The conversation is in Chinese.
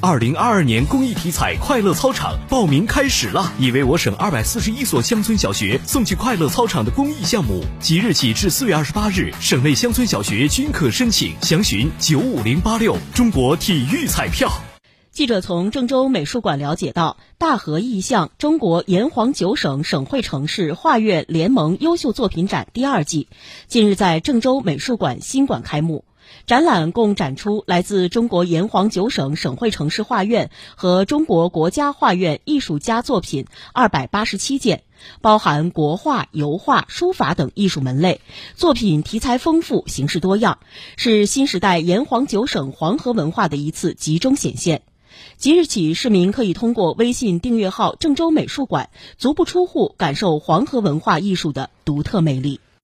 二零二二年公益体彩快乐操场报名开始了，已为我省二百四十一所乡村小学送去快乐操场的公益项目，即日起至四月二十八日，省内乡村小学均可申请，详询九五零八六中国体育彩票。记者从郑州美术馆了解到，大河意象中国炎黄九省省会城市画院联盟优秀作品展第二季，近日在郑州美术馆新馆开幕。展览共展出来自中国炎黄九省省会城市画院和中国国家画院艺术家作品二百八十七件，包含国画、油画、书法等艺术门类，作品题材丰富，形式多样，是新时代炎黄九省黄河文化的一次集中显现。即日起，市民可以通过微信订阅号“郑州美术馆”，足不出户感受黄河文化艺术的独特魅力。